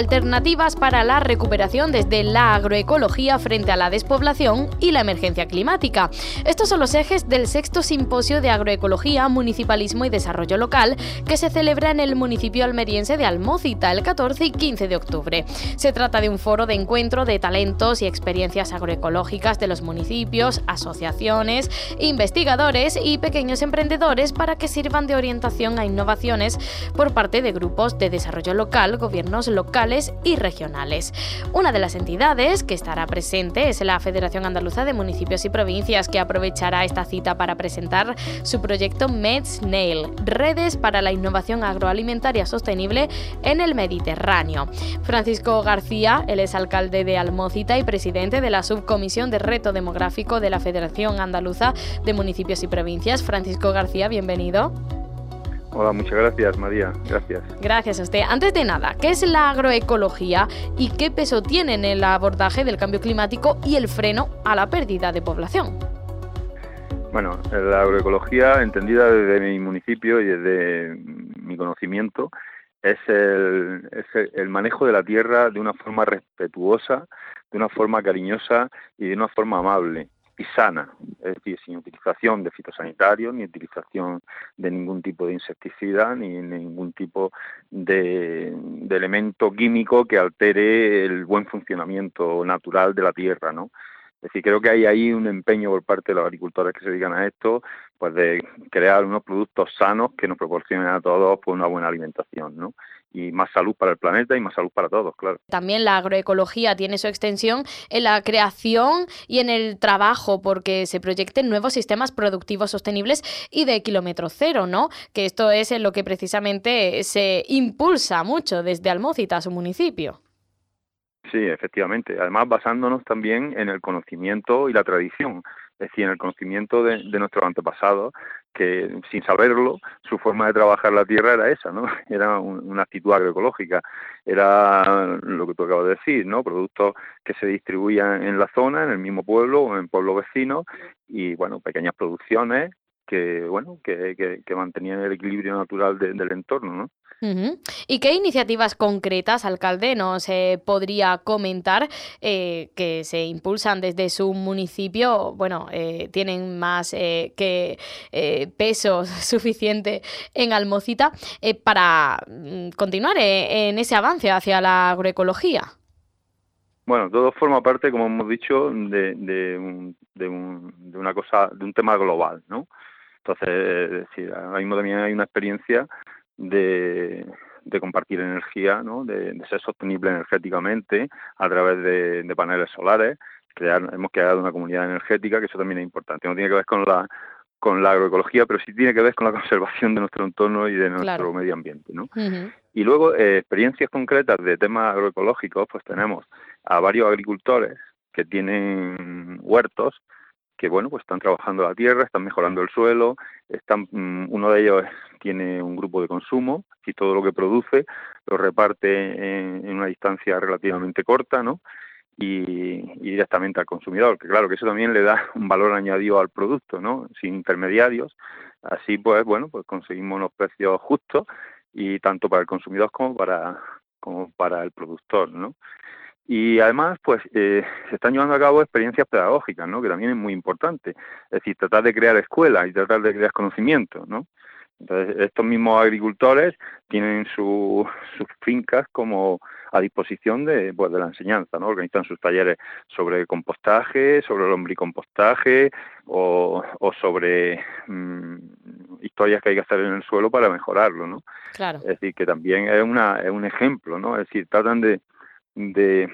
Alternativas para la recuperación desde la agroecología frente a la despoblación y la emergencia climática. Estos son los ejes del sexto simposio de agroecología, municipalismo y desarrollo local que se celebra en el municipio almeriense de Almócita el 14 y 15 de octubre. Se trata de un foro de encuentro de talentos y experiencias agroecológicas de los municipios, asociaciones, investigadores y pequeños emprendedores para que sirvan de orientación a innovaciones por parte de grupos de desarrollo local, gobiernos locales, y regionales. Una de las entidades que estará presente es la Federación Andaluza de Municipios y Provincias, que aprovechará esta cita para presentar su proyecto MedSnail, Redes para la Innovación Agroalimentaria Sostenible en el Mediterráneo. Francisco García, el exalcalde de Almócita y presidente de la Subcomisión de Reto Demográfico de la Federación Andaluza de Municipios y Provincias. Francisco García, bienvenido. Hola, muchas gracias, María. Gracias. Gracias a usted. Antes de nada, ¿qué es la agroecología y qué peso tiene en el abordaje del cambio climático y el freno a la pérdida de población? Bueno, la agroecología, entendida desde mi municipio y desde mi conocimiento, es el, es el manejo de la tierra de una forma respetuosa, de una forma cariñosa y de una forma amable y sana, es decir, sin utilización de fitosanitarios, ni utilización de ningún tipo de insecticida, ni ningún tipo de, elemento químico que altere el buen funcionamiento natural de la tierra, ¿no? Es decir, creo que hay ahí un empeño por parte de los agricultores que se dedican a esto, pues de crear unos productos sanos que nos proporcionen a todos pues, una buena alimentación, ¿no? Y más salud para el planeta y más salud para todos, claro. También la agroecología tiene su extensión en la creación y en el trabajo, porque se proyecten nuevos sistemas productivos sostenibles y de kilómetro cero, ¿no? Que esto es en lo que precisamente se impulsa mucho desde Almócita, su municipio. Sí, efectivamente. Además, basándonos también en el conocimiento y la tradición es decir, en el conocimiento de, nuestros antepasados, que sin saberlo, su forma de trabajar la tierra era esa, ¿no? Era una actitud agroecológica, era lo que tú acabas de decir, ¿no? Productos que se distribuían en la zona, en el mismo pueblo o en pueblos vecinos, y bueno, pequeñas producciones que bueno que, que, mantenían el equilibrio natural del entorno ¿no? ¿Y qué iniciativas concretas, alcalde, nos eh, podría comentar eh, que se impulsan desde su municipio? Bueno, eh, tienen más que peso suficiente en Almocita para mm, continuar en ese avance hacia la agroecología. Bueno, todo forma parte, como hemos dicho, de, de, de, una cosa, de un tema global, ¿no? Entonces, es ahora mismo también hay una experiencia de, compartir energía, ¿no? de, ser sostenible energéticamente a través de, paneles solares. Crear, hemos creado una comunidad energética, que eso también es importante. No tiene que ver con la con la agroecología, pero sí tiene que ver con la conservación de nuestro entorno y de nuestro medio ambiente. ¿no? Y luego, eh, experiencias concretas de temas agroecológicos, pues tenemos a varios agricultores que tienen huertos que bueno pues están trabajando la tierra, están mejorando el suelo, están mm, uno de ellos tiene un grupo de consumo y todo lo que produce lo reparte en, una distancia relativamente corta, ¿no? Y, directamente al consumidor, que claro que eso también le da un valor añadido al producto, ¿no? Sin intermediarios, así pues bueno pues conseguimos unos precios justos y tanto para el consumidor como para como para el productor, ¿no? Y además, pues eh, se están llevando a cabo experiencias pedagógicas, ¿no? Que también es muy importante. Es decir, tratar de crear escuelas y tratar de crear conocimiento, ¿no? Entonces, estos mismos agricultores tienen sus fincas como a disposición de, pues, de la enseñanza, ¿no? Organizan sus talleres sobre compostaje, sobre el lombricompostaje o, o sobre mm, historias que hay que hacer en el suelo para mejorarlo, ¿no? Claro. Es decir, que también es, una, es un ejemplo, ¿no? Es decir, tratan de, de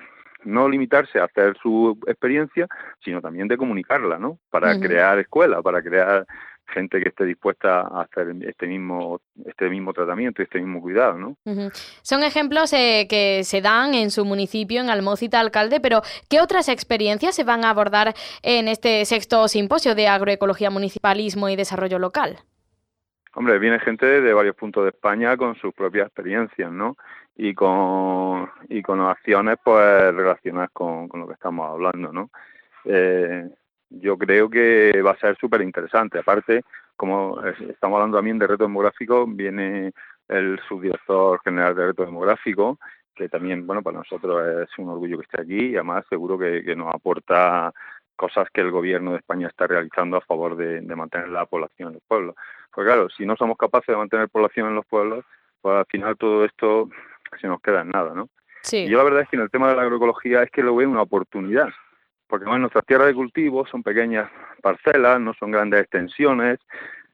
no limitarse a hacer su experiencia, sino también de comunicarla, ¿no? Para crear escuelas, para crear gente que esté dispuesta a hacer este mismo este mismo tratamiento, este mismo cuidado, ¿no? Son ejemplos eh, que se dan en su municipio, en Almócita, alcalde, pero ¿qué otras experiencias se van a abordar en este sexto simposio de agroecología, municipalismo y desarrollo local? Hombre, viene gente de varios puntos de España con sus propias experiencias, ¿no? Y con, y con acciones pues relacionadas con, con lo que estamos hablando, ¿no? Eh, yo creo que va a ser súper interesante. Aparte, como estamos hablando también de reto demográfico, viene el subdirector general de reto demográfico, que también, bueno, para nosotros es un orgullo que esté aquí y además seguro que, que nos aporta cosas que el gobierno de España está realizando a favor de, de mantener la población en los pueblos. Pues claro, si no somos capaces de mantener población en los pueblos, pues al final todo esto se nos queda en nada, ¿no? Sí. yo la verdad es que en el tema de la agroecología es que lo veo una oportunidad, porque bueno, nuestras tierras de cultivo son pequeñas parcelas, no son grandes extensiones,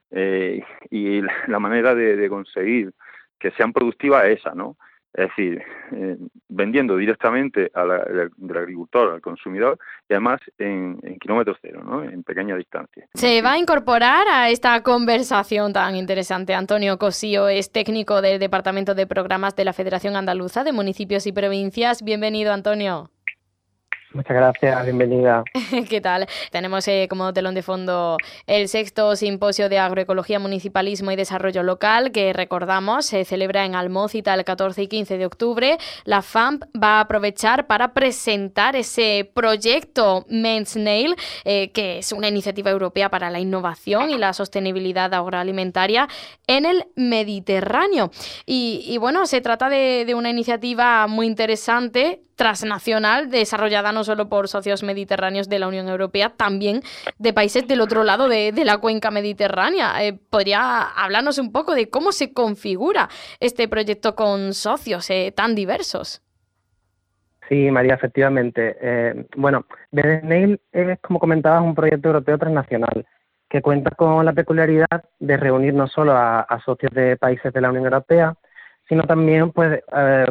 eh, y la manera de, de conseguir que sean productivas es esa, ¿no? Es decir, eh, vendiendo directamente al agricultor al consumidor y además en, en kilómetros cero, ¿no? en pequeña distancia. Se va a incorporar a esta conversación tan interesante. Antonio Cosío es técnico del Departamento de Programas de la Federación Andaluza de Municipios y Provincias. Bienvenido, Antonio. Muchas gracias, bienvenida. ¿Qué tal? Tenemos eh, como telón de fondo el sexto simposio de agroecología, municipalismo y desarrollo local que recordamos se celebra en Almócita el 14 y 15 de octubre. La FAMP va a aprovechar para presentar ese proyecto Men's Nail, eh, que es una iniciativa europea para la innovación y la sostenibilidad agroalimentaria en el Mediterráneo. Y, bueno, se trata de, de una iniciativa muy interesante transnacional desarrollada no solo por socios mediterráneos de la Unión Europea, también de países del otro lado de, la cuenca mediterránea. Eh, ¿Podría hablarnos un poco de cómo se configura este proyecto con socios eh, tan diversos? Sí, María, efectivamente. Eh, bueno, BDNail es, como comentabas, un proyecto europeo transnacional que cuenta con la peculiaridad de reunir no solo a socios de países de la Unión Europea, sino también pues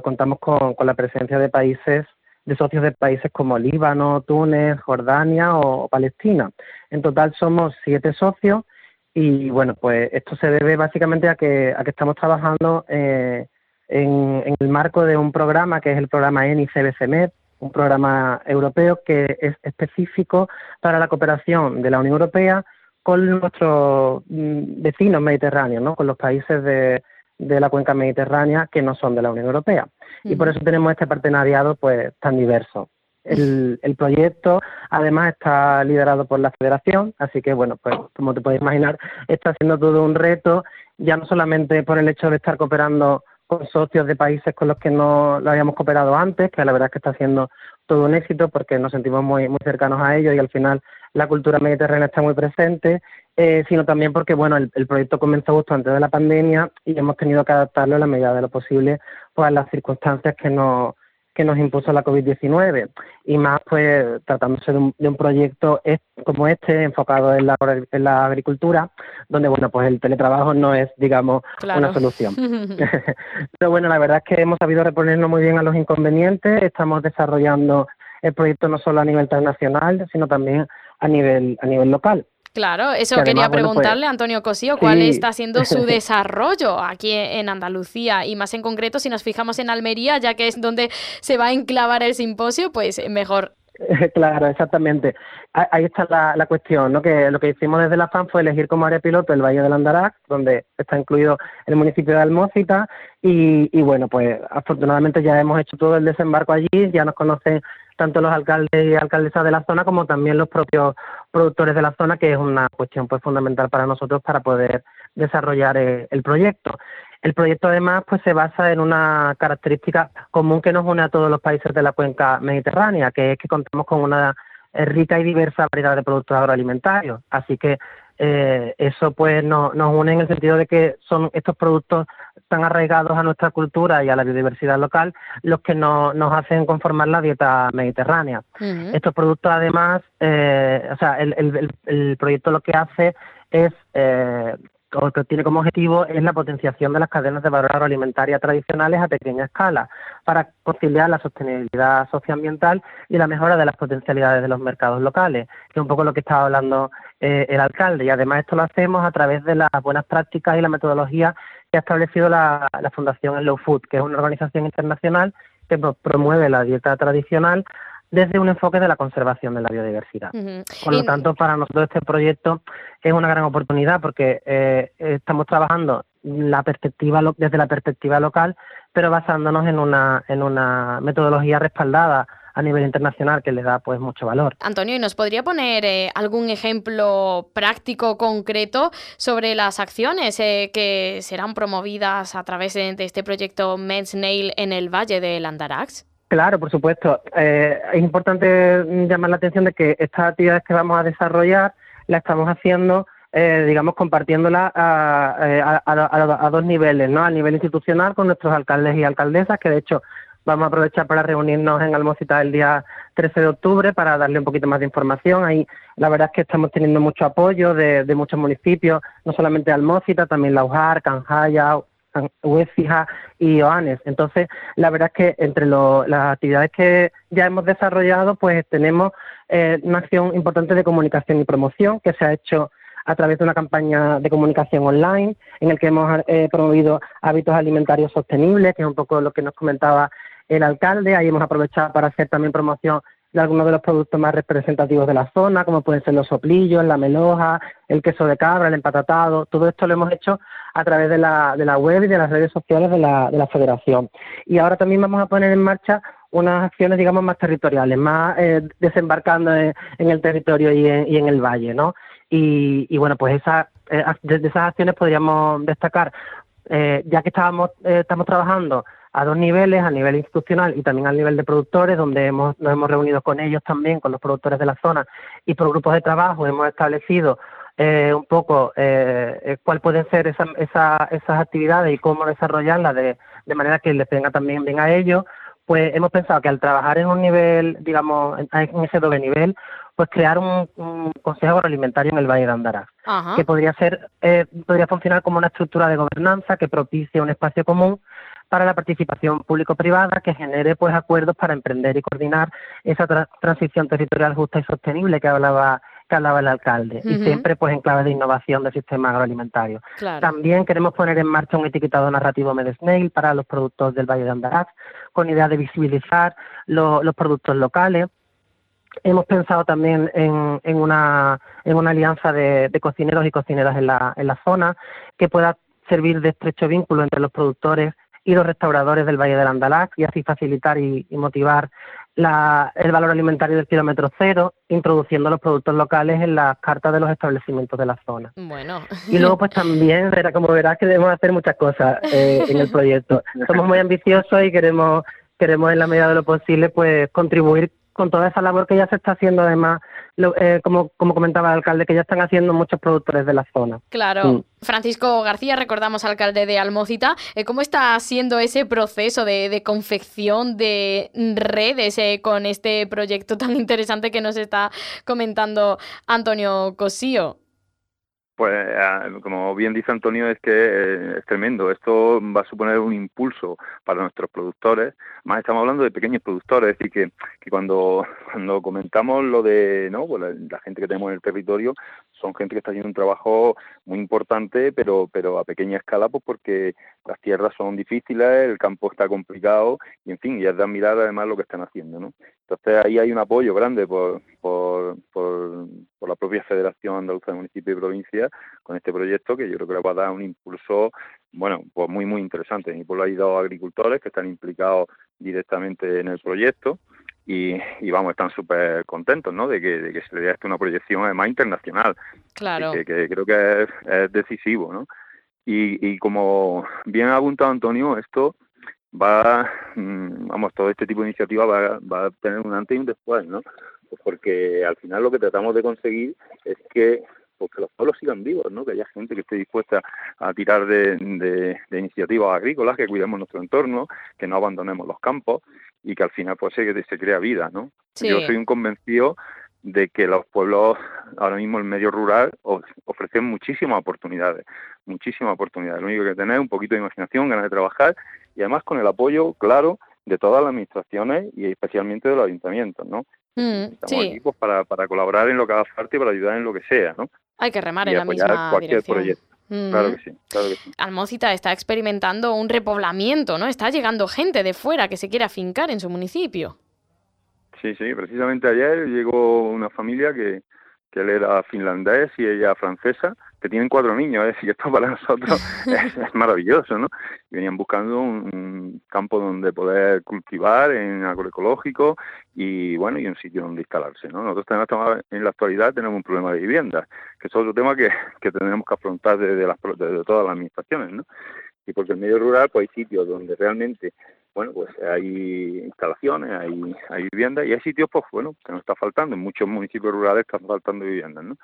contamos con, la presencia de países, de socios de países como Líbano, Túnez, Jordania o Palestina. En total somos siete socios y bueno, pues esto se debe básicamente a que, a que estamos trabajando eh, en, el marco de un programa que es el programa ENI-CBCMED, un programa europeo que es específico para la cooperación de la Unión Europea con nuestros mm, vecinos mediterráneos, ¿no? con los países de, de la cuenca mediterránea que no son de la Unión Europea. Y por eso tenemos este partenariado pues tan diverso. el, el, proyecto además está liderado por la federación, así que bueno, pues como te puedes imaginar, está siendo todo un reto, ya no solamente por el hecho de estar cooperando con socios de países con los que no lo habíamos cooperado antes, que la verdad es que está siendo todo un éxito porque nos sentimos muy, muy cercanos a ellos y al final la cultura mediterránea está muy presente, eh, sino también porque bueno el, proyecto comenzó justo antes de la pandemia y hemos tenido que adaptarlo a la medida de lo posible pues, a las circunstancias que nos que nos impuso la COVID-19 y más pues tratándose de un, proyecto como este enfocado en la, en la, agricultura donde bueno pues el teletrabajo no es digamos una solución. Pero bueno la verdad es que hemos sabido reponernos muy bien a los inconvenientes. Estamos desarrollando el proyecto no solo a nivel internacional sino también a nivel a nivel local Claro, eso quería pues preguntarle a Antonio Cosío, cuál está siendo su desarrollo aquí en Andalucía y más en concreto si nos fijamos en Almería, ya que es donde se va a enclavar el simposio, pues mejor. Claro, exactamente. Ahí está la, cuestión, ¿no? Que lo que hicimos desde la FAN fue elegir como área piloto el Valle del Andarax, donde está incluido el municipio de Almócita, y, y bueno, pues afortunadamente ya hemos hecho todo el desembarco allí, ya nos conocen tanto los alcaldes y alcaldesas de la zona como también los propios productores de la zona, que es una cuestión pues fundamental para nosotros para poder desarrollar eh, el proyecto. El proyecto además pues se basa en una característica común que nos une a todos los países de la cuenca mediterránea, que es que contamos con una eh, rica y diversa variedad de productos agroalimentarios. Así que eh, eso pues nos une en el sentido de que son estos productos tan arraigados a nuestra cultura y a la biodiversidad local los que nos hacen conformar la dieta mediterránea. Estos productos además, eh, o sea, el, el, el, proyecto lo que hace es eh, que tiene como objetivo es la potenciación de las cadenas de valor agroalimentaria tradicionales a pequeña escala para conciliar la sostenibilidad socioambiental y la mejora de las potencialidades de los mercados locales, que es un poco lo que estaba hablando eh, el alcalde. Y además esto lo hacemos a través de las buenas prácticas y la metodología que ha establecido la, Fundación Slow Food, que es una organización internacional que promueve la dieta tradicional desde un enfoque de la conservación de la biodiversidad. Por lo tanto, para nosotros este proyecto es una gran oportunidad porque eh, estamos trabajando la perspectiva desde la perspectiva local, pero basándonos en una en una metodología respaldada a nivel internacional que le da pues mucho valor. Antonio, ¿y nos podría poner eh, algún ejemplo práctico concreto sobre las acciones eh, que serán promovidas a través de, este proyecto Men's Nail en el Valle del Andarax? Claro, por supuesto. Eh, es importante llamar la atención de que estas actividades que vamos a desarrollar las estamos haciendo, eh, digamos, compartiéndolas a, a, dos niveles, ¿no? Al nivel institucional con nuestros alcaldes y alcaldesas, que de hecho vamos a aprovechar para reunirnos en Almocita el día 13 de octubre para darle un poquito más de información. Ahí la verdad es que estamos teniendo mucho apoyo de, muchos municipios, no solamente Almocita, también Laujar, Canjaya, Huesija y Oanes. Entonces, la verdad es que entre las actividades que ya hemos desarrollado, pues tenemos eh, una acción importante de comunicación y promoción que se ha hecho a través de una campaña de comunicación online en el que hemos eh, promovido hábitos alimentarios sostenibles, que es un poco lo que nos comentaba el alcalde. Ahí hemos aprovechado para hacer también promoción de algunos de los productos más representativos de la zona, como pueden ser los soplillos, la meloja, el queso de cabra, el empatatado. Todo esto lo hemos hecho a través de la, de la web y de las redes sociales de la, de la federación. Y ahora también vamos a poner en marcha unas acciones, digamos, más territoriales, más eh, desembarcando en, el territorio y en, y en, el valle, ¿no? Y, bueno, pues esa, eh, de, esas acciones podríamos destacar, eh, ya que estábamos, estamos trabajando a dos niveles, a nivel institucional y también a nivel de productores, donde hemos, nos hemos reunido con ellos también, con los productores de la zona y por grupos de trabajo hemos establecido eh, un poco eh, eh cuál pueden ser esa, esas actividades y cómo desarrollarlas de, de manera que les venga también bien a ellos, pues hemos pensado que al trabajar en un nivel, digamos, en ese doble nivel, pues crear un, consejo agroalimentario en el Valle de Andarax, que podría ser, eh, podría funcionar como una estructura de gobernanza que propicie un espacio común para la participación público-privada que genere pues acuerdos para emprender y coordinar esa transición territorial justa y sostenible que hablaba que hablaba el alcalde y siempre pues en clave de innovación del sistema agroalimentario. También queremos poner en marcha un etiquetado narrativo Medesnail para los productos del Valle de Andarax con idea de visibilizar los productos locales. Hemos pensado también en, en, una, en una alianza de, cocineros y cocineras en la, en la zona que pueda servir de estrecho vínculo entre los productores y los restauradores del Valle del Andalaz y así facilitar y, motivar el valor alimentario del kilómetro cero, introduciendo los productos locales en las cartas de los establecimientos de la zona. Bueno. Y luego, pues también, como verás, que debemos hacer muchas cosas eh, en el proyecto. Somos muy ambiciosos y queremos, queremos en la medida de lo posible, pues contribuir con toda esa labor que ya se está haciendo, además, eh, como, como comentaba el alcalde, que ya están haciendo muchos productores de la zona. Claro. Mm. Francisco García, recordamos alcalde de Almócita, eh, ¿cómo está siendo ese proceso de, confección de redes eh, con este proyecto tan interesante que nos está comentando Antonio Cosío? Pues como bien dice Antonio, es que eh, es tremendo. Esto va a suponer un impulso para nuestros productores. Más estamos hablando de pequeños productores, es decir, que, que cuando, cuando comentamos lo de no pues la, gente que tenemos en el territorio, son gente que está haciendo un trabajo muy importante, pero, pero a pequeña escala, pues porque las tierras son difíciles, el campo está complicado y, en fin, y es de admirar además lo que están haciendo. ¿no? Entonces ahí hay un apoyo grande por, por, por, la propia Federación Andaluza de Municipios y Provincias con este proyecto que yo creo que le va a dar un impulso bueno, pues muy, muy interesante. Y por lo hay dos agricultores que están implicados directamente en el proyecto y, vamos, están súper contentos, ¿no? De que, de que se le dé una proyección además internacional. Claro. Que, creo que es, decisivo, ¿no? Y, y como bien ha apuntado Antonio, esto va, mm, vamos, todo este tipo de iniciativa va, va a tener un antes y un después, ¿no? Pues porque al final lo que tratamos de conseguir es que pues que los pueblos sigan vivos, ¿no? que haya gente que esté dispuesta a tirar de, de, iniciativas agrícolas, que cuidemos nuestro entorno, que no abandonemos los campos y que al final pues se, se crea vida. ¿no? Yo soy un convencido de que los pueblos, ahora mismo el medio rural, ofrecen muchísimas oportunidades, muchísimas oportunidades. Lo único que tener es un poquito de imaginación, ganas de trabajar y además con el apoyo, claro, de todas las administraciones y especialmente de los ayuntamientos, ¿no? Mm, Estamos aquí pues, para, para colaborar en lo que haga falta y para ayudar en lo que sea, ¿no? Hay que remar en la misma cualquier dirección. proyecto. Claro que sí, claro que sí. Almócita está experimentando un repoblamiento, ¿no? Está llegando gente de fuera que se quiere afincar en su municipio. Sí, sí, precisamente ayer llegó una familia que, que él era finlandés y ella francesa, que tienen cuatro niños, es decir, esto para nosotros es, maravilloso, ¿no? Y venían buscando un, campo donde poder cultivar en agroecológico y, bueno, y un sitio donde instalarse, ¿no? Nosotros tenemos, en la actualidad tenemos un problema de vivienda, que es otro tema que, que tenemos que afrontar desde, las, desde todas las administraciones, ¿no? Y porque en medio rural pues hay sitios donde realmente bueno, pues hay instalaciones, hay, hay viviendas y hay sitios, pues bueno, que nos está faltando. En muchos municipios rurales están faltando viviendas, ¿no?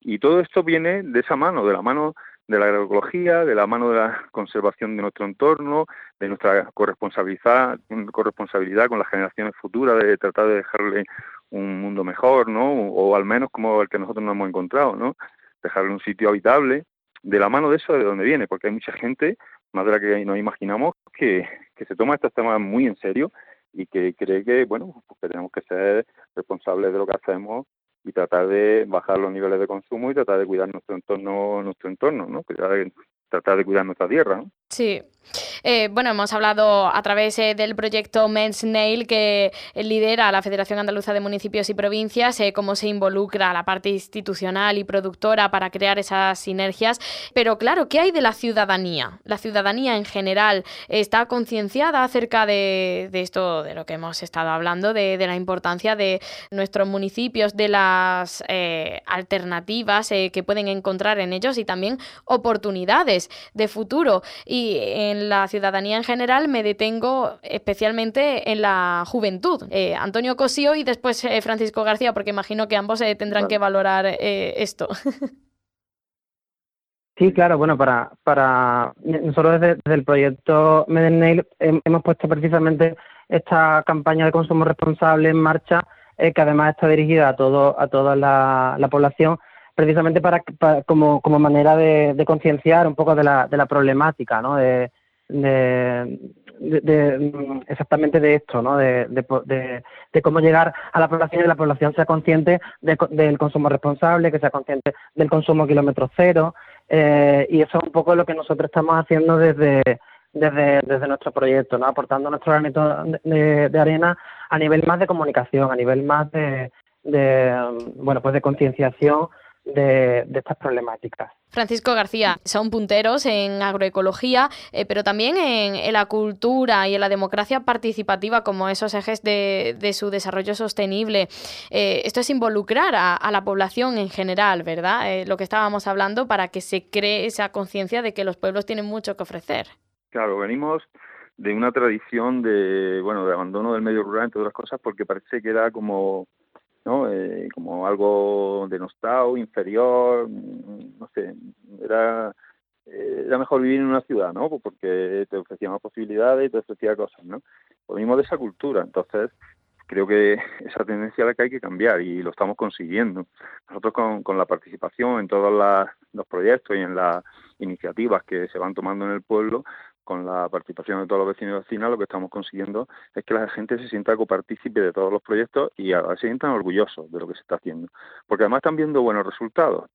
Y todo esto viene de esa mano, de la mano de la agroecología, de la mano de la conservación de nuestro entorno, de nuestra corresponsabilidad, corresponsabilidad con las generaciones futuras, de tratar de dejarle un mundo mejor, ¿no? O al menos como el que nosotros nos hemos encontrado, ¿no? Dejarle un sitio habitable. De la mano de eso, de dónde viene, porque hay mucha gente más de la que nos imaginamos, que, se toma estos temas muy en serio y que cree que, bueno, pues que tenemos que ser responsables de lo que hacemos y tratar de bajar los niveles de consumo y tratar de cuidar nuestro entorno, nuestro entorno, ¿no? tratar de cuidar nuestra tierra. ¿no? Sí. Eh, bueno, hemos hablado a través eh, del proyecto Men's Nail que lidera la Federación Andaluza de Municipios y Provincias, eh, cómo se involucra la parte institucional y productora para crear esas sinergias. Pero claro, ¿qué hay de la ciudadanía? La ciudadanía en general está concienciada acerca de, esto, de lo que hemos estado hablando, de, la importancia de nuestros municipios, de las alternativas que pueden encontrar en ellos y también oportunidades de futuro. En la ciudadanía en general me detengo especialmente en la juventud. Eh, Antonio Cosío y después eh, Francisco García, porque imagino que ambos eh, tendrán que valorar esto. Sí, claro, bueno, para, para nosotros desde, el proyecto Medennail hemos puesto precisamente esta campaña de consumo responsable en marcha, que además está dirigida a todo a toda la, población, precisamente para, como, como manera de, de concienciar un poco de la, de la problemática, ¿no? De, de, de, exactamente de esto, ¿no? De, de, cómo llegar a la población y la población sea consciente del consumo responsable, que sea consciente del consumo kilómetro cero, eh, y eso es un poco lo que nosotros estamos haciendo desde, desde, desde nuestro proyecto, ¿no? aportando nuestro granito de, de arena a nivel más de comunicación, a nivel más de, de bueno, pues de concienciación de, de, estas problemáticas. Francisco García, son punteros en agroecología, eh, pero también en, la cultura y en la democracia participativa como esos ejes de, su desarrollo sostenible. Eh, esto es involucrar a, la población en general, ¿verdad? Eh, lo que estábamos hablando para que se cree esa conciencia de que los pueblos tienen mucho que ofrecer. Claro, venimos de una tradición de bueno de abandono del medio rural entre otras cosas porque parece que era como ¿no? Eh, como algo denostado, inferior, no sé, era, eh, era mejor vivir en una ciudad, ¿no? Pues porque te ofrecía más posibilidades y te ofrecía cosas, ¿no? Venimos de esa cultura, entonces creo que esa tendencia es la que hay que cambiar y lo estamos consiguiendo. Nosotros con, con la participación en todos los proyectos y en las iniciativas que se van tomando en el pueblo, con la participación de todos los vecinos y vecinas, lo que estamos consiguiendo es que la gente se sienta copartícipe de todos los proyectos y se sientan orgullosos de lo que se está haciendo. Porque además están viendo buenos resultados.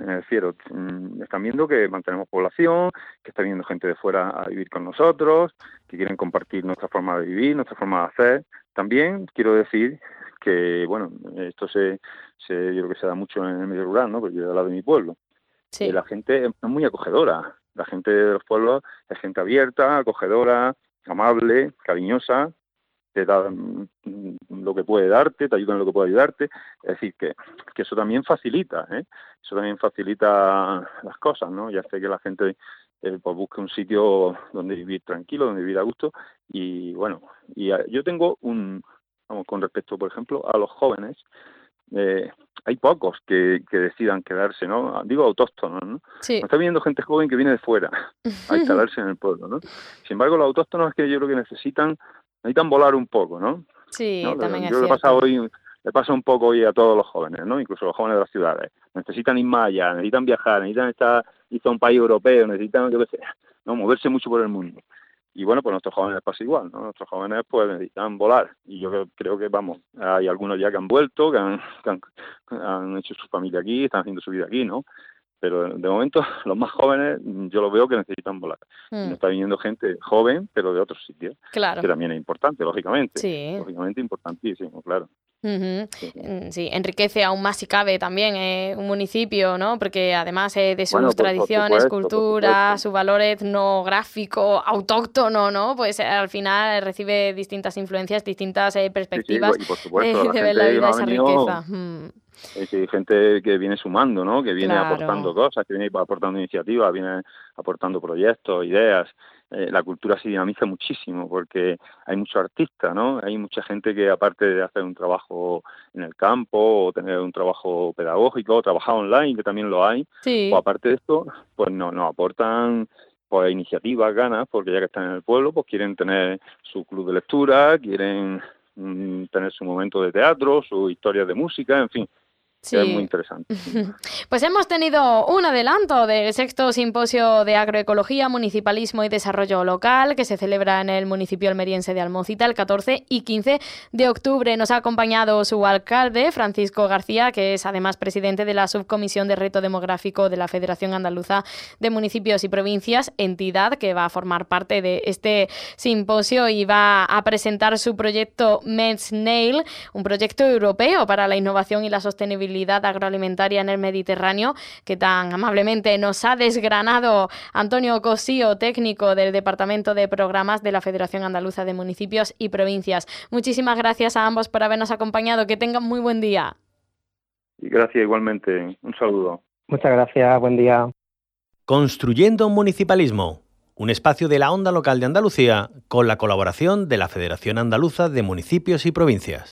Me refiero, mm, están viendo que mantenemos población, que está viendo gente de fuera a vivir con nosotros, que quieren compartir nuestra forma de vivir, nuestra forma de hacer. También quiero decir que, bueno, esto se, se yo creo que se da mucho en el medio rural, ¿no? Porque yo he hablado de mi pueblo. Sí. la gente es muy acogedora. La gente de los pueblos es gente abierta, acogedora, amable, cariñosa, te da mm, lo que puede darte, te ayuda en lo que puede ayudarte. Es decir, que, que eso también facilita, ¿eh? eso también facilita las cosas, ¿no? Ya sé que la gente eh, pues busque un sitio donde vivir tranquilo, donde vivir a gusto. Y bueno, y yo tengo un, vamos, con respecto, por ejemplo, a los jóvenes, eh, hay pocos que, decidan quedarse, ¿no? Digo autóctonos, ¿no? Sí. Está viendo gente joven que viene de fuera a instalarse en el pueblo, ¿no? Sin embargo, los autóctonos es que yo creo que necesitan, necesitan volar un poco, ¿no? Sí, también yo es le hoy, le pasa un poco hoy a todos los jóvenes, ¿no? Incluso los jóvenes de las ciudades. Necesitan ir más allá, necesitan viajar, necesitan estar, ir a un país europeo, necesitan, yo qué sé, ¿no? Moverse mucho por el mundo y bueno, pues nuestros jóvenes pasa igual, ¿no? Nuestros jóvenes pues necesitan volar y yo creo que, vamos, hay algunos ya que han vuelto, que han, han, hecho su familia aquí, están haciendo su vida aquí, ¿no? Pero de momento los más jóvenes yo lo veo que necesitan volar. Mm. está viniendo gente joven, pero de otros sitios, claro. que también es importante, lógicamente. Sí. Lógicamente importantísimo, claro. Mm, sí, enriquece aún más si cabe también eh, un municipio, ¿no? Porque además eh, de sus tradiciones, cultura, su valor etnográfico, autóctono, ¿no? Pues eh, al final recibe distintas influencias, distintas perspectivas de ver la vida esa riqueza. Hay gente que viene sumando, ¿no? Que viene aportando cosas, que viene aportando iniciativas, viene aportando proyectos, ideas. Eh, la cultura se dinamiza muchísimo porque hay muchos artistas, ¿no? Hay mucha gente que aparte de hacer un trabajo en el campo o tener un trabajo pedagógico o trabajar online, que también lo hay, o aparte de esto, pues no, nos aportan pues iniciativas, ganas, porque ya que están en el pueblo, pues quieren tener su club de lectura, quieren mm, tener su momento de teatro, su historia de música, en fin, Sí. Es muy interesante. Pues hemos tenido un adelanto del sexto simposio de agroecología, municipalismo y desarrollo local que se celebra en el municipio almeriense de Almocita el 14 y 15 de octubre. Nos ha acompañado su alcalde, Francisco García, que es además presidente de la subcomisión de reto demográfico de la Federación Andaluza de Municipios y Provincias, entidad que va a formar parte de este simposio y va a presentar su proyecto MEDSNAIL, un proyecto europeo para la innovación y la sostenibilidad agroalimentaria en el Mediterráneo, que tan amablemente nos ha desgranado Antonio Cosío, técnico del Departamento de Programas de la Federación Andaluza de Municipios y Provincias. Muchísimas gracias a ambos por habernos acompañado. Que tengan muy buen día. Y gracias igualmente. Un saludo. Muchas gracias. Buen día. Construyendo un municipalismo. Un espacio de la onda local de Andalucía con la colaboración de la Federación Andaluza de Municipios y Provincias.